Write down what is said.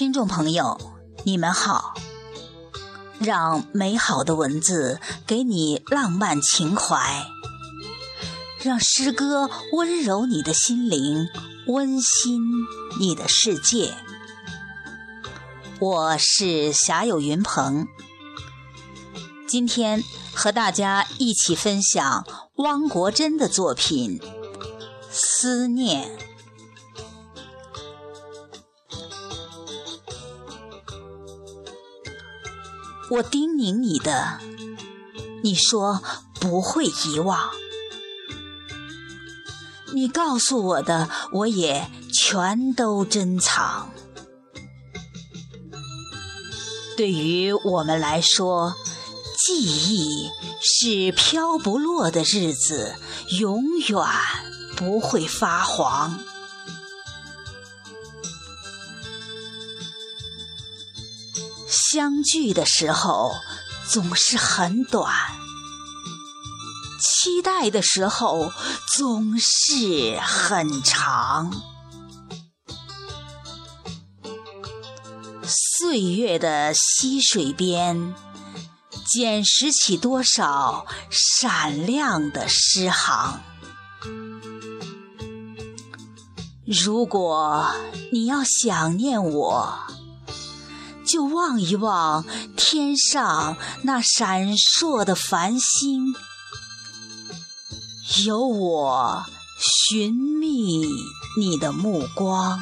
听众朋友，你们好。让美好的文字给你浪漫情怀，让诗歌温柔你的心灵，温馨你的世界。我是侠友云鹏，今天和大家一起分享汪国真的作品《思念》。我叮咛你的，你说不会遗忘；你告诉我的，我也全都珍藏。对于我们来说，记忆是飘不落的日子，永远不会发黄。相聚的时候总是很短，期待的时候总是很长。岁月的溪水边，捡拾起多少闪亮的诗行。如果你要想念我，就望一望天上那闪烁的繁星，有我寻觅你的目光。